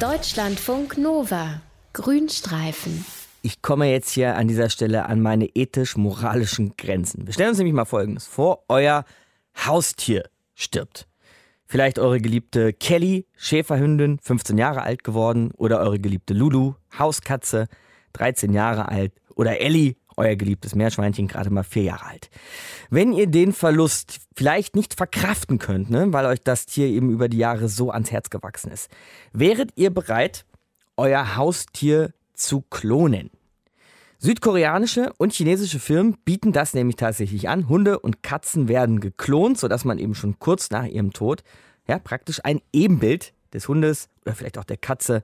Deutschlandfunk Nova. Grünstreifen. Ich komme jetzt hier an dieser Stelle an meine ethisch-moralischen Grenzen. Wir stellen uns nämlich mal Folgendes vor. Euer Haustier stirbt. Vielleicht eure geliebte Kelly, Schäferhündin, 15 Jahre alt geworden. Oder eure geliebte Lulu, Hauskatze, 13 Jahre alt. Oder Ellie, euer geliebtes Meerschweinchen, gerade mal vier Jahre alt. Wenn ihr den Verlust vielleicht nicht verkraften könnt, ne, weil euch das Tier eben über die Jahre so ans Herz gewachsen ist, wäret ihr bereit, euer Haustier zu klonen? Südkoreanische und chinesische Firmen bieten das nämlich tatsächlich an. Hunde und Katzen werden geklont, sodass man eben schon kurz nach ihrem Tod ja, praktisch ein Ebenbild des Hundes oder vielleicht auch der Katze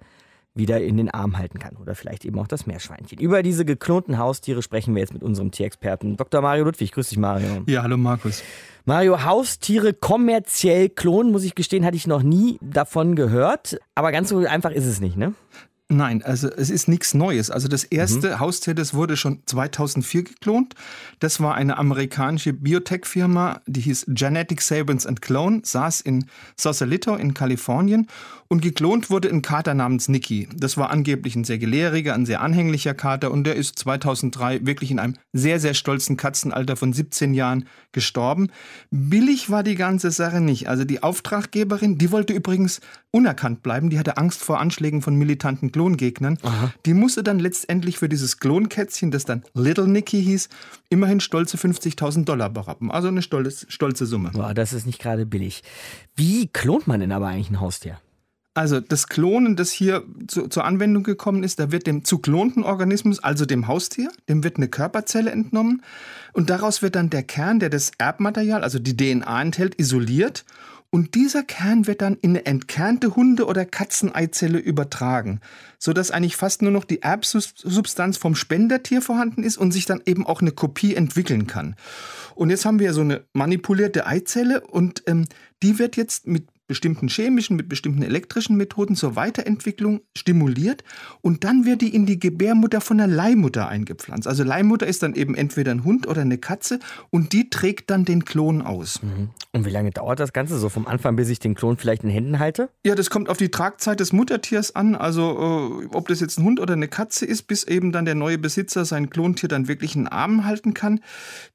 wieder in den Arm halten kann. Oder vielleicht eben auch das Meerschweinchen. Über diese geklonten Haustiere sprechen wir jetzt mit unserem Tierexperten Dr. Mario Ludwig. Grüß dich, Mario. Ja, hallo Markus. Mario, Haustiere kommerziell klonen, muss ich gestehen, hatte ich noch nie davon gehört. Aber ganz so einfach ist es nicht, ne? Nein, also es ist nichts Neues. Also das erste mhm. Haustier, das wurde schon 2004 geklont. Das war eine amerikanische Biotech-Firma, die hieß Genetic Sabins and Clone, saß in Sausalito in Kalifornien und geklont wurde ein Kater namens Nicky. Das war angeblich ein sehr gelehriger, ein sehr anhänglicher Kater und der ist 2003 wirklich in einem sehr, sehr stolzen Katzenalter von 17 Jahren gestorben. Billig war die ganze Sache nicht. Also die Auftraggeberin, die wollte übrigens unerkannt bleiben. Die hatte Angst vor Anschlägen von militanten Klongegnern. Aha. Die musste dann letztendlich für dieses Klonkätzchen, das dann Little Nicky hieß, immerhin stolze 50.000 Dollar berappen. Also eine stolze, stolze Summe. Boah, das ist nicht gerade billig. Wie klont man denn aber eigentlich ein Haustier? Also das Klonen, das hier zu, zur Anwendung gekommen ist, da wird dem zu klonten Organismus, also dem Haustier, dem wird eine Körperzelle entnommen und daraus wird dann der Kern, der das Erbmaterial, also die DNA enthält, isoliert und dieser Kern wird dann in eine entkernte Hunde- oder Katzeneizelle übertragen, sodass eigentlich fast nur noch die Erbsubstanz vom Spendertier vorhanden ist und sich dann eben auch eine Kopie entwickeln kann. Und jetzt haben wir so eine manipulierte Eizelle und ähm, die wird jetzt mit bestimmten chemischen, mit bestimmten elektrischen Methoden zur Weiterentwicklung stimuliert und dann wird die in die Gebärmutter von der Leihmutter eingepflanzt. Also Leihmutter ist dann eben entweder ein Hund oder eine Katze und die trägt dann den Klon aus. Mhm. Und wie lange dauert das Ganze so vom Anfang, bis ich den Klon vielleicht in Händen halte? Ja, das kommt auf die Tragzeit des Muttertiers an. Also äh, ob das jetzt ein Hund oder eine Katze ist, bis eben dann der neue Besitzer sein Klontier dann wirklich in den Arm halten kann.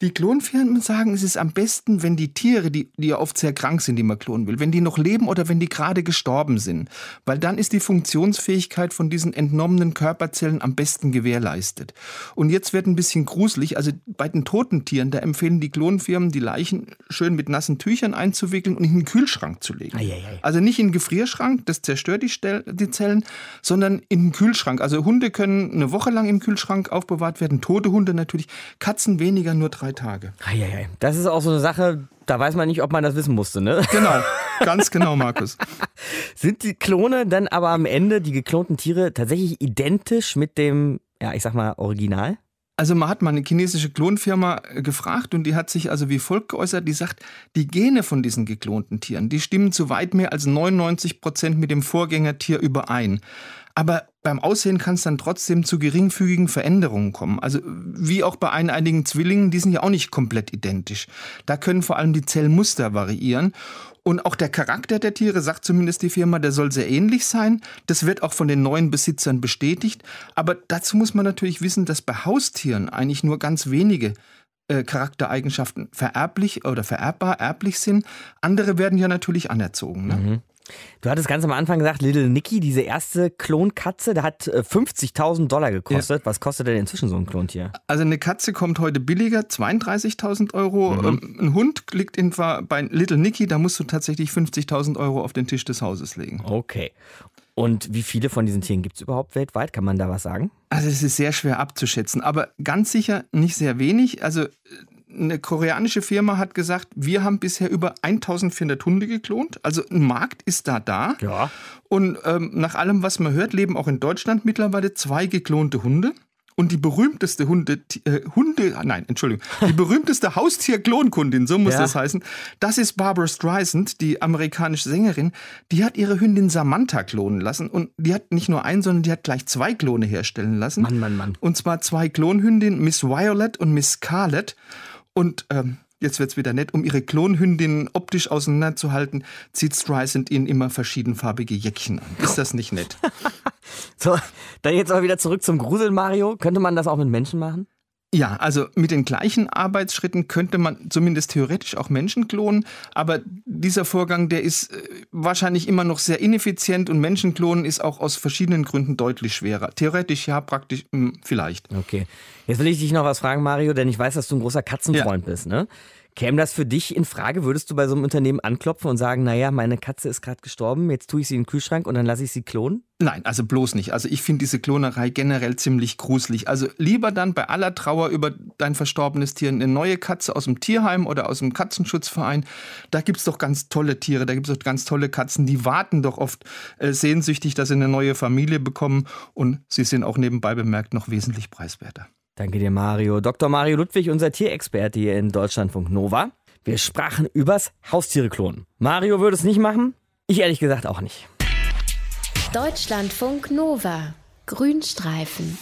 Die Klonfirmen sagen, es ist am besten, wenn die Tiere, die, die ja oft sehr krank sind, die man klonen will, wenn die noch leben oder wenn die gerade gestorben sind. Weil dann ist die Funktionsfähigkeit von diesen entnommenen Körperzellen am besten gewährleistet. Und jetzt wird ein bisschen gruselig. Also bei den toten Tieren, da empfehlen die Klonfirmen, die Leichen schön mit nassen Tüchern einzuwickeln und in den Kühlschrank zu legen. Eieiei. Also nicht in den Gefrierschrank, das zerstört die, die Zellen, sondern in den Kühlschrank. Also Hunde können eine Woche lang im Kühlschrank aufbewahrt werden, tote Hunde natürlich, Katzen weniger nur drei Tage. Eieiei. Das ist auch so eine Sache, da weiß man nicht, ob man das wissen musste, ne? Genau, ganz genau, Markus. Sind die Klone dann aber am Ende, die geklonten Tiere, tatsächlich identisch mit dem, ja, ich sag mal, Original? Also man hat mal eine chinesische Klonfirma äh, gefragt und die hat sich also wie folgt geäußert, die sagt, die Gene von diesen geklonten Tieren, die stimmen zu weit mehr als 99 Prozent mit dem Vorgängertier überein. Aber beim Aussehen kann es dann trotzdem zu geringfügigen Veränderungen kommen. Also wie auch bei einigen Zwillingen, die sind ja auch nicht komplett identisch. Da können vor allem die Zellmuster variieren. Und auch der Charakter der Tiere, sagt zumindest die Firma, der soll sehr ähnlich sein. Das wird auch von den neuen Besitzern bestätigt. Aber dazu muss man natürlich wissen, dass bei Haustieren eigentlich nur ganz wenige äh, Charaktereigenschaften vererblich oder vererbbar, erblich sind. Andere werden ja natürlich anerzogen. Ne? Mhm. Du hattest ganz am Anfang gesagt, Little Nicky, diese erste Klonkatze, der hat 50.000 äh, Dollar gekostet. Ja. Was kostet denn inzwischen so ein Klontier? Also eine Katze kommt heute billiger, 32.000 Euro. Mhm. Ähm, ein Hund liegt in, bei Little Nicky, da musst du tatsächlich 50.000 Euro auf den Tisch des Hauses legen. Okay. Und wie viele von diesen Tieren gibt es überhaupt weltweit? Kann man da was sagen? Also es ist sehr schwer abzuschätzen, aber ganz sicher nicht sehr wenig. Also eine koreanische Firma hat gesagt, wir haben bisher über 1400 Hunde geklont. Also ein Markt ist da da. Ja. Und ähm, nach allem, was man hört, leben auch in Deutschland mittlerweile zwei geklonte Hunde. Und die berühmteste Hunde, äh, Hunde, nein, Entschuldigung, die berühmteste Haustier-Klonkundin, so muss ja. das heißen, das ist Barbara Streisand, die amerikanische Sängerin. Die hat ihre Hündin Samantha klonen lassen und die hat nicht nur einen, sondern die hat gleich zwei Klone herstellen lassen. Mann, Mann, Mann. Und zwar zwei Klonhündinnen, Miss Violet und Miss Scarlett. Und ähm, jetzt wird's wieder nett, um ihre Klonhündinnen optisch auseinanderzuhalten, zieht Streisand ihnen immer verschiedenfarbige Jäckchen an. Ist das nicht nett? So, dann jetzt aber wieder zurück zum Grusel, Mario. Könnte man das auch mit Menschen machen? Ja, also mit den gleichen Arbeitsschritten könnte man zumindest theoretisch auch Menschen klonen, aber dieser Vorgang, der ist äh, wahrscheinlich immer noch sehr ineffizient und Menschenklonen ist auch aus verschiedenen Gründen deutlich schwerer. Theoretisch ja, praktisch mh, hm, vielleicht. Okay. Jetzt will ich dich noch was fragen, Mario, denn ich weiß, dass du ein großer Katzenfreund ja. bist, ne? Käme das für dich in Frage? Würdest du bei so einem Unternehmen anklopfen und sagen, naja, meine Katze ist gerade gestorben, jetzt tue ich sie in den Kühlschrank und dann lasse ich sie klonen? Nein, also bloß nicht. Also ich finde diese Klonerei generell ziemlich gruselig. Also lieber dann bei aller Trauer über dein verstorbenes Tier eine neue Katze aus dem Tierheim oder aus dem Katzenschutzverein. Da gibt es doch ganz tolle Tiere, da gibt es doch ganz tolle Katzen, die warten doch oft äh, sehnsüchtig, dass sie eine neue Familie bekommen und sie sind auch nebenbei bemerkt noch wesentlich preiswerter. Danke dir, Mario. Dr. Mario Ludwig, unser Tierexperte hier in Deutschlandfunk Nova. Wir sprachen übers Haustiere klonen. Mario würde es nicht machen, ich ehrlich gesagt auch nicht. Deutschlandfunk Nova. Grünstreifen.